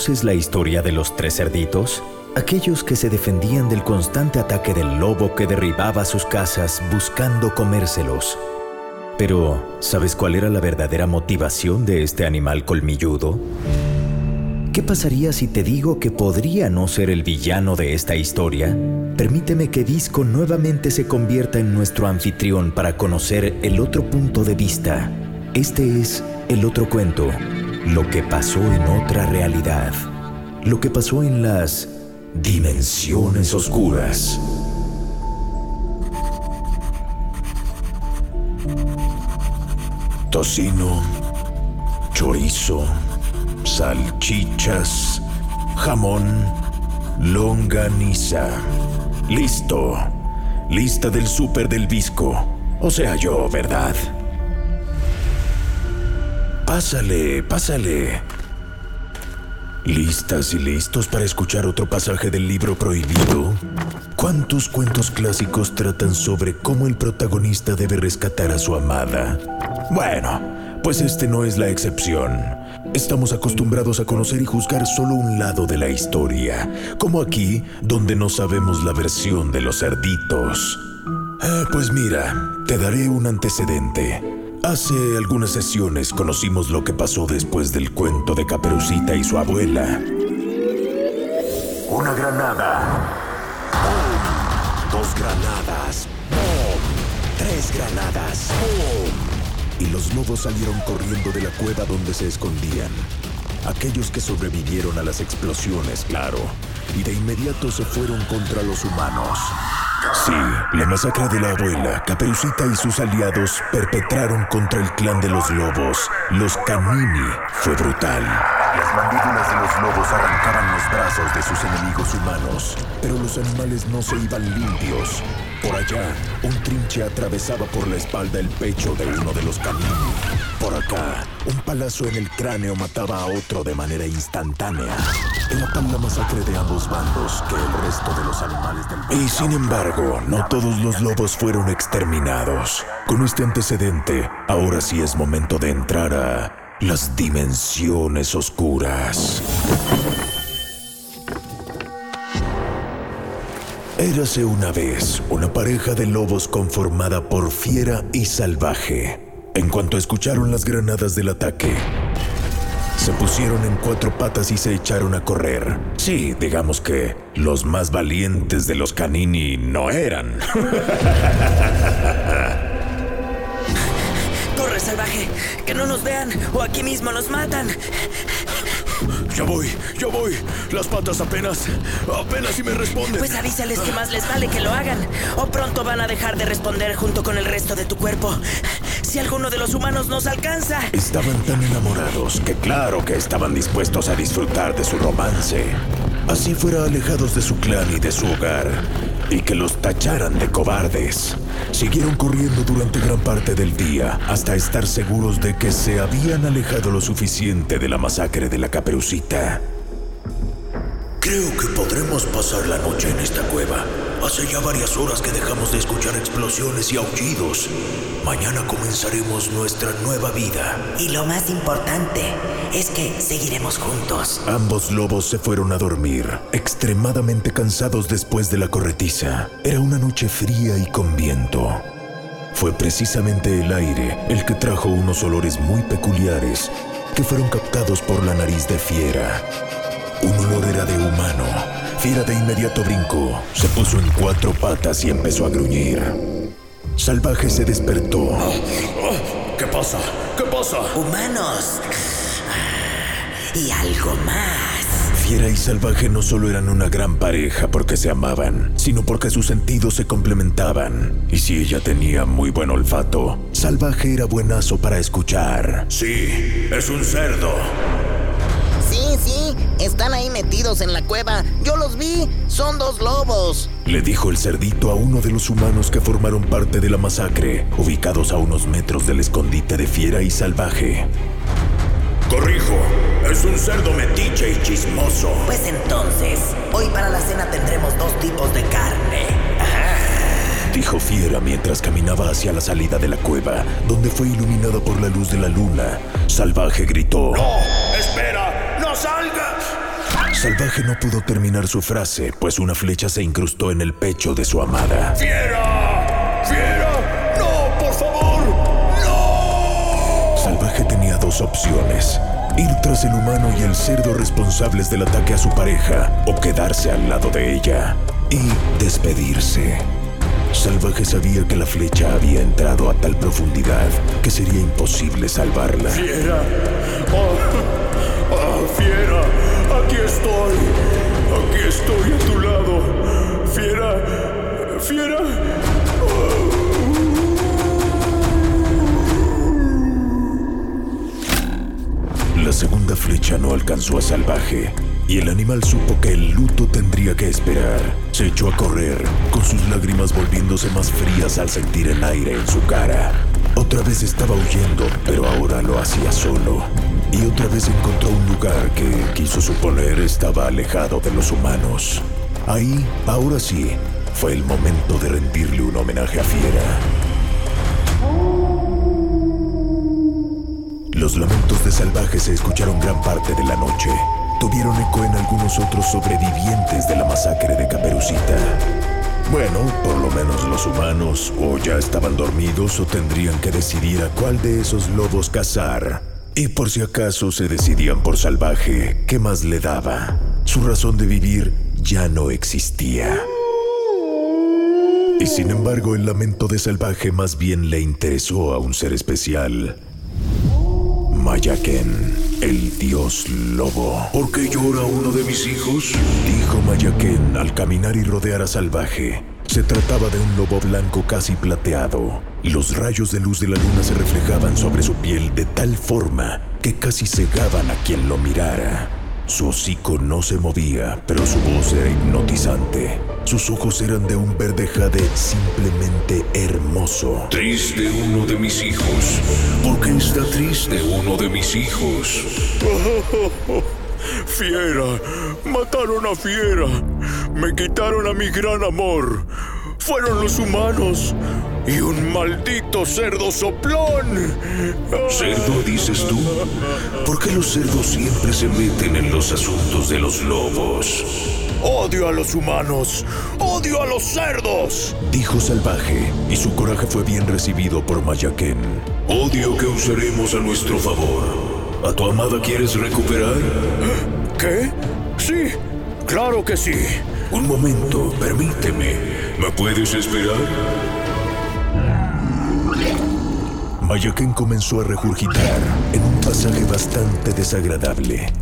¿Conoces la historia de los tres cerditos? Aquellos que se defendían del constante ataque del lobo que derribaba sus casas buscando comérselos. Pero, ¿sabes cuál era la verdadera motivación de este animal colmilludo? ¿Qué pasaría si te digo que podría no ser el villano de esta historia? Permíteme que Disco nuevamente se convierta en nuestro anfitrión para conocer el otro punto de vista. Este es el otro cuento, lo que pasó en otra realidad, lo que pasó en las Dimensiones Oscuras. Tocino, chorizo, salchichas, jamón, longaniza. Listo. Lista del súper del visco. O sea yo, ¿verdad? Pásale, pásale. ¿Listas y listos para escuchar otro pasaje del libro prohibido? ¿Cuántos cuentos clásicos tratan sobre cómo el protagonista debe rescatar a su amada? Bueno, pues este no es la excepción. Estamos acostumbrados a conocer y juzgar solo un lado de la historia, como aquí, donde no sabemos la versión de los cerditos. Ah, pues mira, te daré un antecedente. Hace algunas sesiones conocimos lo que pasó después del cuento de Caperucita y su abuela. Una granada. ¡Bum! Dos granadas. ¡Bum! Tres granadas. ¡Bum! Y los lobos salieron corriendo de la cueva donde se escondían. Aquellos que sobrevivieron a las explosiones, claro. Y de inmediato se fueron contra los humanos. Sí, la masacre de la abuela, Caperucita y sus aliados perpetraron contra el clan de los lobos, los Canini, fue brutal. Las mandíbulas de los lobos arrancaban los brazos de sus enemigos humanos, pero los animales no se iban limpios. Por allá, un trinche atravesaba por la espalda el pecho de uno de los Canini. Por acá, un palazo en el cráneo mataba a otro de manera instantánea. Era tan la masacre de ambos bandos que el resto de los animales del... Y sin embargo, no todos los lobos fueron exterminados. Con este antecedente, ahora sí es momento de entrar a las dimensiones oscuras. Érase una vez una pareja de lobos conformada por fiera y salvaje. En cuanto escucharon las granadas del ataque, se pusieron en cuatro patas y se echaron a correr. Sí, digamos que los más valientes de los canini no eran. ¡Corre, salvaje! ¡Que no nos vean o aquí mismo nos matan! Ya voy, ya voy. Las patas apenas, apenas si me responden. Pues avísales que más les vale que lo hagan. O pronto van a dejar de responder junto con el resto de tu cuerpo. Si alguno de los humanos nos alcanza. Estaban tan enamorados que claro que estaban dispuestos a disfrutar de su romance. Así fuera alejados de su clan y de su hogar. Y que los tacharan de cobardes. Siguieron corriendo durante gran parte del día hasta estar seguros de que se habían alejado lo suficiente de la masacre de la caperucita. Creo que podremos pasar la noche en esta cueva. Hace ya varias horas que dejamos de escuchar explosiones y aullidos. Mañana comenzaremos nuestra nueva vida. Y lo más importante es que seguiremos juntos. Ambos lobos se fueron a dormir, extremadamente cansados después de la corretiza. Era una noche fría y con viento. Fue precisamente el aire el que trajo unos olores muy peculiares que fueron captados por la nariz de Fiera. Un olor era de humano. Fiera de inmediato brincó, se puso en cuatro patas y empezó a gruñir. Salvaje se despertó. ¿Qué pasa? ¿Qué pasa? Humanos. Y algo más. Fiera y Salvaje no solo eran una gran pareja porque se amaban, sino porque sus sentidos se complementaban. Y si ella tenía muy buen olfato, Salvaje era buenazo para escuchar. Sí, es un cerdo. Sí, sí, están ahí metidos en la cueva. Yo los vi, son dos lobos. Le dijo el cerdito a uno de los humanos que formaron parte de la masacre, ubicados a unos metros del escondite de Fiera y Salvaje. Corrijo, es un cerdo metiche y chismoso. Pues entonces, hoy para la cena tendremos dos tipos de carne. Dijo Fiera mientras caminaba hacia la salida de la cueva, donde fue iluminada por la luz de la luna. Salvaje gritó. ¡No! ¡Espera! ¡No salgas! Salvaje no pudo terminar su frase, pues una flecha se incrustó en el pecho de su amada. ¡Fiera! ¡Fiera! ¡No, por favor! ¡No! Salvaje tenía dos opciones. Ir tras el humano y el cerdo responsables del ataque a su pareja, o quedarse al lado de ella y despedirse. Salvaje sabía que la flecha había entrado a tal profundidad que sería imposible salvarla. ¡Fiera! ¡Oh, a Salvaje y el animal supo que el luto tendría que esperar. Se echó a correr, con sus lágrimas volviéndose más frías al sentir el aire en su cara. Otra vez estaba huyendo, pero ahora lo hacía solo. Y otra vez encontró un lugar que quiso suponer estaba alejado de los humanos. Ahí, ahora sí, fue el momento de rendirle un homenaje a Fiera. Los lamentos de salvaje se escucharon gran parte de la noche. Tuvieron eco en algunos otros sobrevivientes de la masacre de Caperucita. Bueno, por lo menos los humanos o ya estaban dormidos o tendrían que decidir a cuál de esos lobos cazar. Y por si acaso se decidían por salvaje, ¿qué más le daba? Su razón de vivir ya no existía. Y sin embargo, el lamento de salvaje más bien le interesó a un ser especial. Mayaken, el dios lobo. ¿Por qué llora uno de mis hijos? Dijo Mayaken al caminar y rodear a Salvaje. Se trataba de un lobo blanco casi plateado, los rayos de luz de la luna se reflejaban sobre su piel de tal forma que casi cegaban a quien lo mirara. Su hocico no se movía, pero su voz era hipnotizante. Sus ojos eran de un verde jade simplemente hermoso. Triste uno de mis hijos. ¿Por qué está triste uno de mis hijos? Fiera, mataron a Fiera. Me quitaron a mi gran amor. Fueron los humanos y un maldito cerdo soplón. ¿Cerdo dices tú? ¿Por qué los cerdos siempre se meten en los asuntos de los lobos? Odio a los humanos. Odio a los cerdos. Dijo Salvaje, y su coraje fue bien recibido por Mayaken. Odio que usaremos a nuestro favor. ¿A tu amada quieres recuperar? ¿Qué? Sí, claro que sí. Un momento, permíteme. ¿Me puedes esperar? Mayaken comenzó a regurgitar en un pasaje bastante desagradable.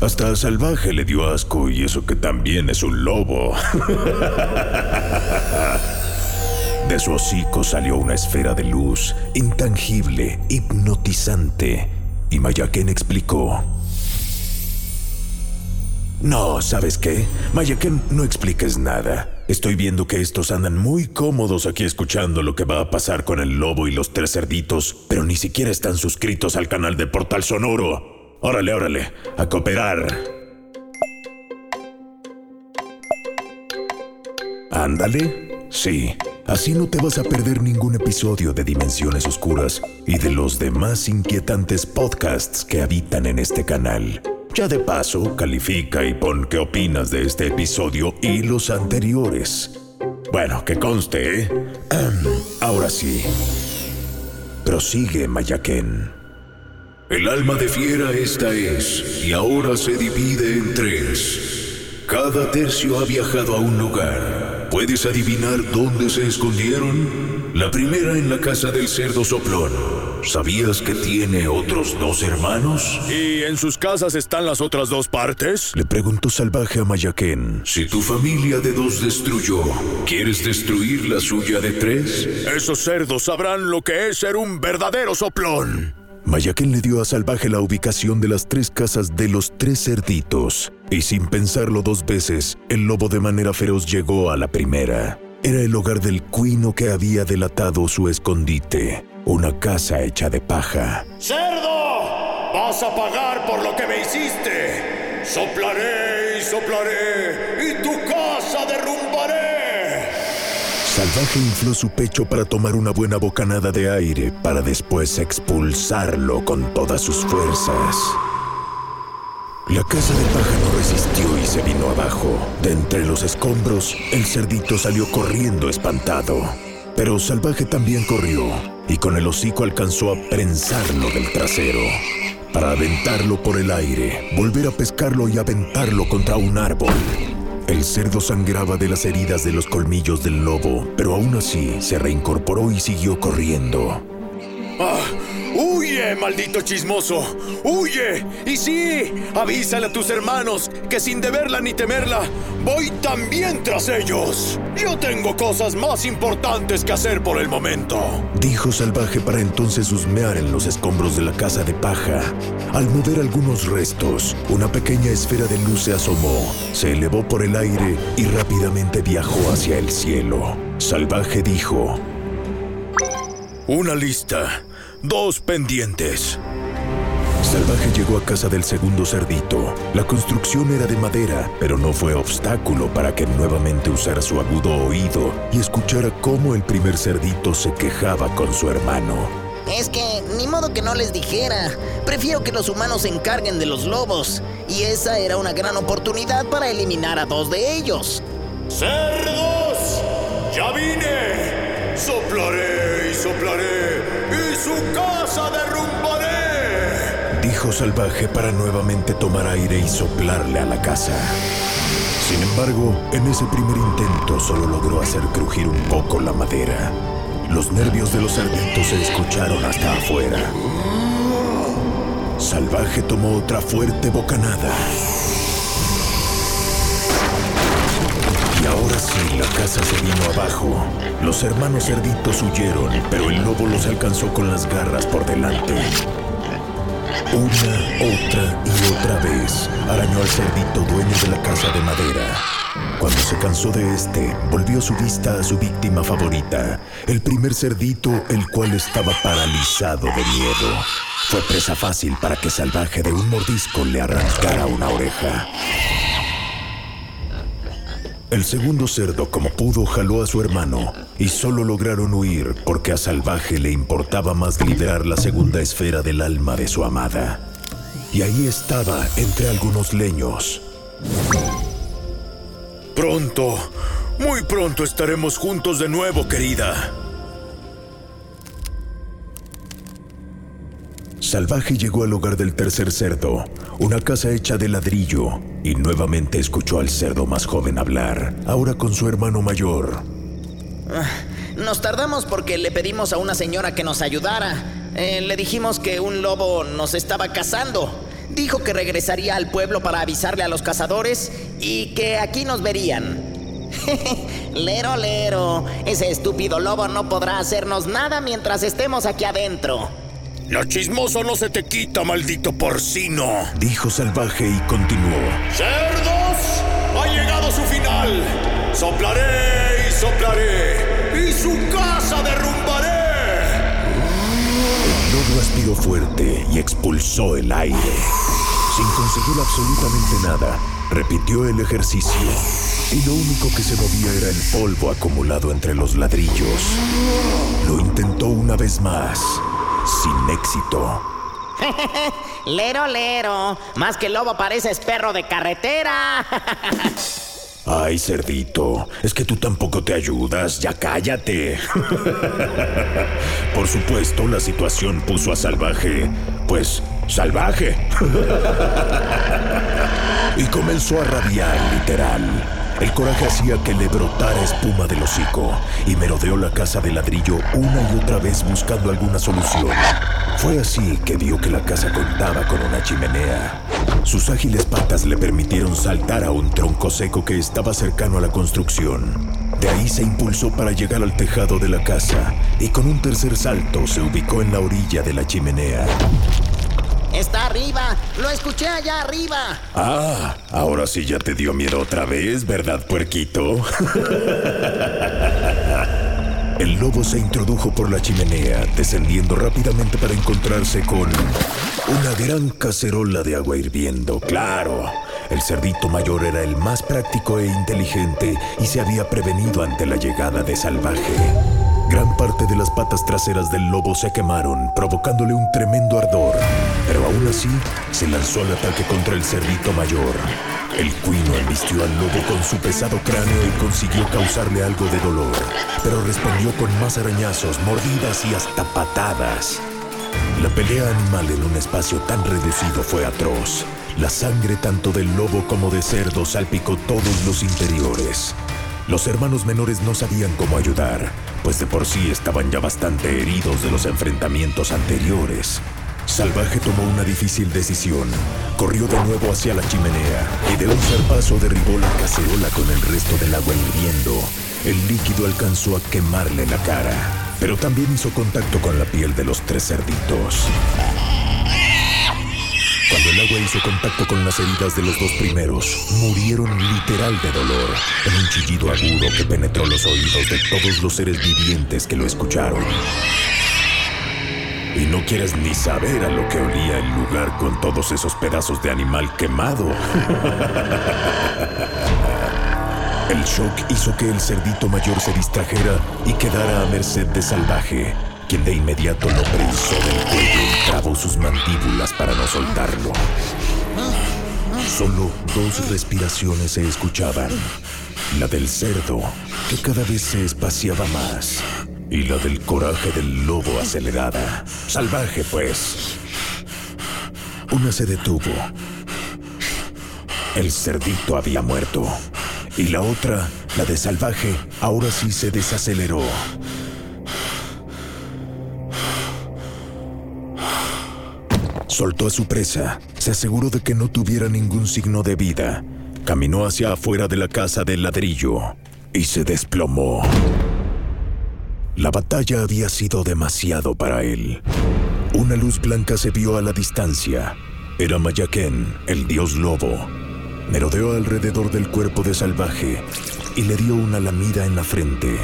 Hasta Salvaje le dio asco y eso que también es un lobo. De su hocico salió una esfera de luz, intangible, hipnotizante, y Mayaken explicó. No, ¿sabes qué? Mayaken, no expliques nada. Estoy viendo que estos andan muy cómodos aquí escuchando lo que va a pasar con el lobo y los tres cerditos, pero ni siquiera están suscritos al canal de Portal Sonoro. Órale, órale, a cooperar. Ándale. Sí, así no te vas a perder ningún episodio de Dimensiones Oscuras y de los demás inquietantes podcasts que habitan en este canal. Ya de paso, califica y pon qué opinas de este episodio y los anteriores. Bueno, que conste, ¿eh? Ahora sí, Prosigue Mayaquén. El alma de fiera esta es, y ahora se divide en tres. Cada tercio ha viajado a un lugar. ¿Puedes adivinar dónde se escondieron? La primera en la casa del cerdo soplón. ¿Sabías que tiene otros dos hermanos? ¿Y en sus casas están las otras dos partes? Le preguntó salvaje a Mayaquén. Si tu familia de dos destruyó, ¿quieres destruir la suya de tres? Esos cerdos sabrán lo que es ser un verdadero soplón. Mayaquén le dio a Salvaje la ubicación de las tres casas de los tres cerditos, y sin pensarlo dos veces, el lobo de manera feroz llegó a la primera. Era el hogar del cuino que había delatado su escondite, una casa hecha de paja. ¡Cerdo! ¡Vas a pagar por lo que me hiciste! ¡Soplaré y soplaré! ¡Y tu casa derrumbaré! Salvaje infló su pecho para tomar una buena bocanada de aire, para después expulsarlo con todas sus fuerzas. La casa de paja no resistió y se vino abajo. De entre los escombros, el cerdito salió corriendo espantado. Pero Salvaje también corrió y con el hocico alcanzó a prensarlo del trasero. Para aventarlo por el aire, volver a pescarlo y aventarlo contra un árbol. El cerdo sangraba de las heridas de los colmillos del lobo, pero aún así se reincorporó y siguió corriendo. ¡Ah! ¡Huye, maldito chismoso! ¡Huye! Y sí, avísale a tus hermanos que sin deberla ni temerla, voy también tras ellos. Yo tengo cosas más importantes que hacer por el momento. Dijo Salvaje para entonces husmear en los escombros de la casa de paja. Al mover algunos restos, una pequeña esfera de luz se asomó, se elevó por el aire y rápidamente viajó hacia el cielo. Salvaje dijo, Una lista. Dos pendientes. Salvaje llegó a casa del segundo cerdito. La construcción era de madera, pero no fue obstáculo para que nuevamente usara su agudo oído y escuchara cómo el primer cerdito se quejaba con su hermano. Es que ni modo que no les dijera. Prefiero que los humanos se encarguen de los lobos. Y esa era una gran oportunidad para eliminar a dos de ellos. ¡Cerdos! ¡Ya vine! Soplaré y soplaré y su casa derrumbaré. Dijo Salvaje para nuevamente tomar aire y soplarle a la casa. Sin embargo, en ese primer intento solo logró hacer crujir un poco la madera. Los nervios de los cerditos se escucharon hasta afuera. Salvaje tomó otra fuerte bocanada. Ahora sí, la casa se vino abajo. Los hermanos cerditos huyeron, pero el lobo los alcanzó con las garras por delante. Una, otra y otra vez arañó al cerdito dueño de la casa de madera. Cuando se cansó de este, volvió su vista a su víctima favorita, el primer cerdito, el cual estaba paralizado de miedo. Fue presa fácil para que Salvaje de un mordisco le arrancara una oreja. El segundo cerdo, como pudo, jaló a su hermano y solo lograron huir porque a Salvaje le importaba más liberar la segunda esfera del alma de su amada. Y ahí estaba, entre algunos leños. Pronto, muy pronto estaremos juntos de nuevo, querida. Salvaje llegó al hogar del tercer cerdo, una casa hecha de ladrillo, y nuevamente escuchó al cerdo más joven hablar, ahora con su hermano mayor. Nos tardamos porque le pedimos a una señora que nos ayudara. Eh, le dijimos que un lobo nos estaba cazando. Dijo que regresaría al pueblo para avisarle a los cazadores y que aquí nos verían. lero, lero. Ese estúpido lobo no podrá hacernos nada mientras estemos aquí adentro. Lo chismoso no se te quita, maldito porcino. Dijo Salvaje y continuó. ¡Cerdos! Ha llegado su final. Soplaré y soplaré. Y su casa derrumbaré. El lobo aspiró fuerte y expulsó el aire. Sin conseguir absolutamente nada, repitió el ejercicio. Y lo único que se movía era el polvo acumulado entre los ladrillos. Lo intentó una vez más, sin éxito. lero, lero. Más que lobo pareces perro de carretera. Ay, cerdito, es que tú tampoco te ayudas, ya cállate. Por supuesto, la situación puso a Salvaje, pues, salvaje. y comenzó a rabiar, literal. El coraje hacía que le brotara espuma del hocico y merodeó la casa de ladrillo una y otra vez buscando alguna solución. Fue así que vio que la casa contaba con una chimenea. Sus ágiles patas le permitieron saltar a un tronco seco que estaba cercano a la construcción. De ahí se impulsó para llegar al tejado de la casa y con un tercer salto se ubicó en la orilla de la chimenea. Está arriba. Lo escuché allá arriba. Ah, ahora sí ya te dio miedo otra vez, ¿verdad, puerquito? El lobo se introdujo por la chimenea, descendiendo rápidamente para encontrarse con una gran cacerola de agua hirviendo. Claro, el cerdito mayor era el más práctico e inteligente y se había prevenido ante la llegada de Salvaje. Gran parte de las patas traseras del lobo se quemaron, provocándole un tremendo ardor, pero aún así se lanzó al ataque contra el cerdito mayor. El cuino embistió al lobo con su pesado cráneo y consiguió causarle algo de dolor, pero respondió con más arañazos, mordidas y hasta patadas. La pelea animal en un espacio tan reducido fue atroz. La sangre tanto del lobo como de cerdo salpicó todos los interiores. Los hermanos menores no sabían cómo ayudar, pues de por sí estaban ya bastante heridos de los enfrentamientos anteriores. Salvaje tomó una difícil decisión. Corrió de nuevo hacia la chimenea y de un zarpazo derribó la cacerola con el resto del agua hirviendo. El líquido alcanzó a quemarle la cara, pero también hizo contacto con la piel de los tres cerditos. Cuando el agua hizo contacto con las heridas de los dos primeros, murieron literal de dolor, en un chillido agudo que penetró los oídos de todos los seres vivientes que lo escucharon. Y no quieres ni saber a lo que olía el lugar con todos esos pedazos de animal quemado. El shock hizo que el cerdito mayor se distrajera y quedara a merced de salvaje, quien de inmediato lo prensó del cuello y trabó sus mandíbulas para no soltarlo. Solo dos respiraciones se escuchaban. La del cerdo, que cada vez se espaciaba más, y la del coraje del lobo acelerada. Salvaje, pues. Una se detuvo. El cerdito había muerto. Y la otra, la de salvaje, ahora sí se desaceleró. Soltó a su presa, se aseguró de que no tuviera ningún signo de vida, caminó hacia afuera de la casa del ladrillo y se desplomó. La batalla había sido demasiado para él. Una luz blanca se vio a la distancia. Era Mayaquén, el dios lobo. Merodeó alrededor del cuerpo de salvaje y le dio una lamida en la frente.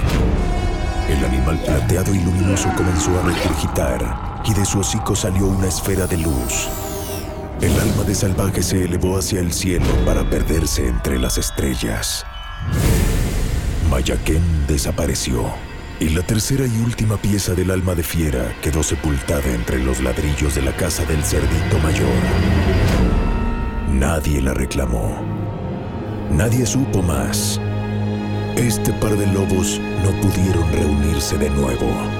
El animal plateado y luminoso comenzó a regurgitar y de su hocico salió una esfera de luz. El alma de salvaje se elevó hacia el cielo para perderse entre las estrellas. Mayaquén desapareció y la tercera y última pieza del alma de fiera quedó sepultada entre los ladrillos de la casa del cerdito mayor. Nadie la reclamó. Nadie supo más. Este par de lobos no pudieron reunirse de nuevo.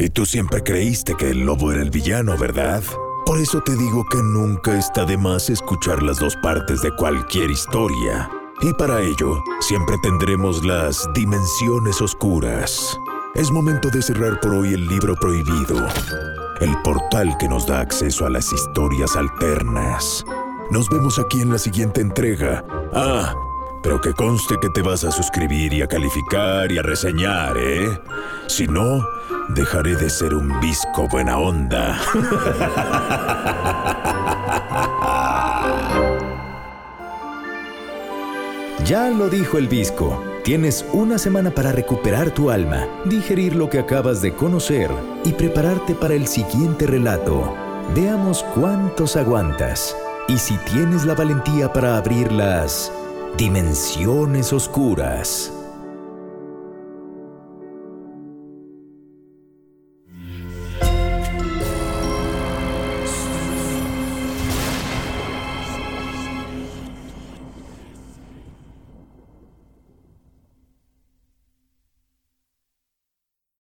Y tú siempre creíste que el lobo era el villano, ¿verdad? Por eso te digo que nunca está de más escuchar las dos partes de cualquier historia. Y para ello, siempre tendremos las dimensiones oscuras. Es momento de cerrar por hoy el libro prohibido, el portal que nos da acceso a las historias alternas. Nos vemos aquí en la siguiente entrega. Ah, pero que conste que te vas a suscribir y a calificar y a reseñar, ¿eh? Si no, dejaré de ser un visco buena onda. Ya lo dijo el Visco. Tienes una semana para recuperar tu alma, digerir lo que acabas de conocer y prepararte para el siguiente relato. Veamos cuántos aguantas y si tienes la valentía para abrir las dimensiones oscuras.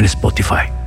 en Spotify.